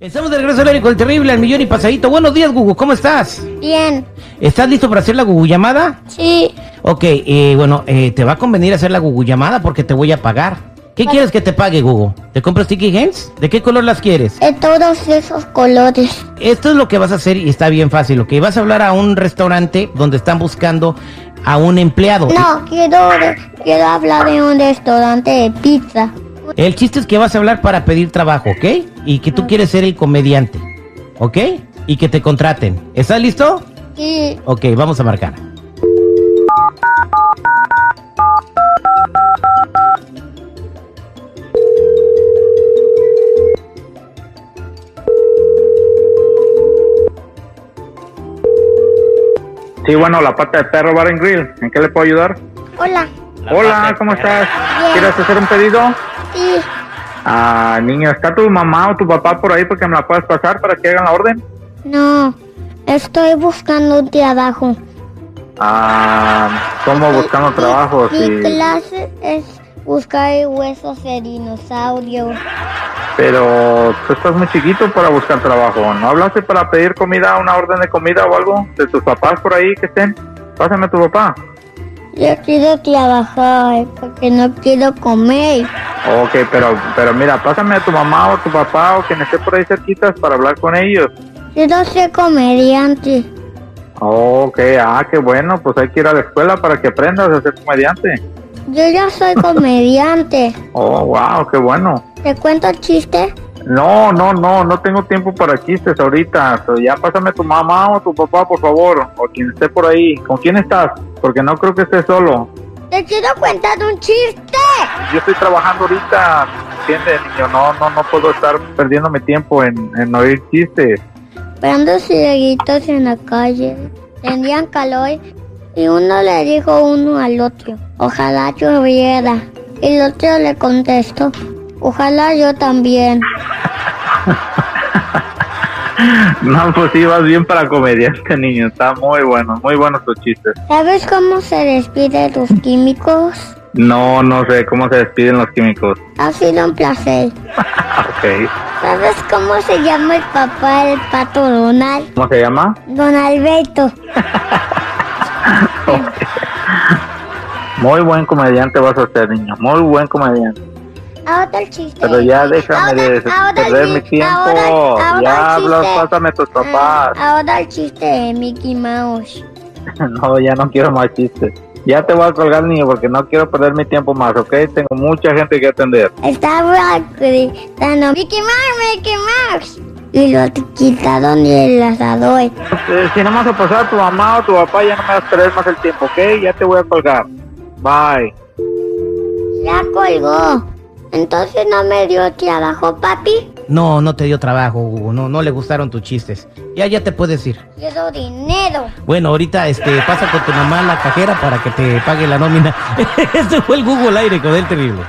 Estamos de regreso al aire con el terrible, al millón y pasadito. Buenos días, Gugu, ¿cómo estás? Bien. ¿Estás listo para hacer la Gugu llamada? Sí. Ok, eh, bueno, eh, te va a convenir hacer la Gugu llamada porque te voy a pagar. ¿Qué quieres que te pague, Gugu? ¿Te compro sticky hands? ¿De qué color las quieres? De todos esos colores. Esto es lo que vas a hacer y está bien fácil. Ok, vas a hablar a un restaurante donde están buscando a un empleado. No, quiero, quiero hablar de un restaurante de pizza. El chiste es que vas a hablar para pedir trabajo, ¿ok? Y que tú quieres ser el comediante, ¿ok? Y que te contraten. ¿Estás listo? Sí. Ok, vamos a marcar. Sí, bueno, la pata de perro Bar and Grill. ¿En qué le puedo ayudar? Hola. Hola, ¿cómo estás? Bien. ¿Quieres hacer un pedido? Sí. Ah, niño, ¿está tu mamá o tu papá por ahí porque me la puedes pasar para que hagan la orden? No. Estoy buscando un trabajo. Ah, ¿cómo buscando Mi- trabajo? Mi Sí, clase es buscar huesos de dinosaurio. pero tú estás muy chiquito para buscar trabajo. ¿No hablaste para pedir comida, una orden de comida o algo? ¿De tus papás por ahí que estén? Pásame a tu papá. Yo quiero trabajar porque no quiero comer. Ok, pero, pero mira, pásame a tu mamá o tu papá o quien esté por ahí cerquitas para hablar con ellos. Quiero ser comediante. Ok, ah, qué bueno, pues hay que ir a la escuela para que aprendas a ser comediante. Yo ya soy comediante. Oh, wow, qué bueno. ¿Te cuento el chiste? No, no, no, no tengo tiempo para chistes ahorita. So, ya pásame a tu mamá o tu papá, por favor, o quien esté por ahí. ¿Con quién estás? Porque no creo que estés solo. Te quiero contar un chiste. Yo estoy trabajando ahorita, ¿entiendes, niño? No, no, no puedo estar perdiendo mi tiempo en, en oír chistes. Esperando cigarritos en la calle. Tenían calor y uno le dijo uno al otro, ojalá lloviera. Y el otro le contestó, ojalá yo también. No, pues sí, vas bien para comediante, niño. Está muy bueno, muy buenos tus chistes. ¿Sabes cómo se despiden los químicos? No, no sé cómo se despiden los químicos. Ha sido un placer. Ok. ¿Sabes cómo se llama el papá del pato Donald? ¿Cómo se llama? Don Alberto. Muy buen comediante vas a ser, niño. Muy buen comediante. Ahora el chiste. Pero ya déjame Ahora- de ahora perder mi tiempo. ahora- ahora ya hablas, pásame a tus papás. Ah, ahora el chiste de Mickey Mouse. No, ya no quiero más chistes. Ya te voy a colgar, niño, porque no quiero perder mi tiempo más, ¿ok? Tengo mucha gente que atender. Estaba gritando Mickey Mouse, Mickey Mouse. Y lo quitaron el asador. Eh, si no me vas a pasar a tu mamá o tu papá, ya no me vas a perder más el tiempo, ¿ok? Ya te voy a colgar. Bye. Ya colgó. Entonces no me dio trabajo, papi. No, no te dio trabajo, Gugu. No, no le gustaron tus chistes. Ya, ya te puedes ir. Quiero dinero. Bueno, ahorita este, pasa con tu mamá a la cajera para que te pague la nómina. este fue el Google aire con el terrible.